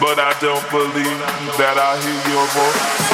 but I don't believe that I hear your voice.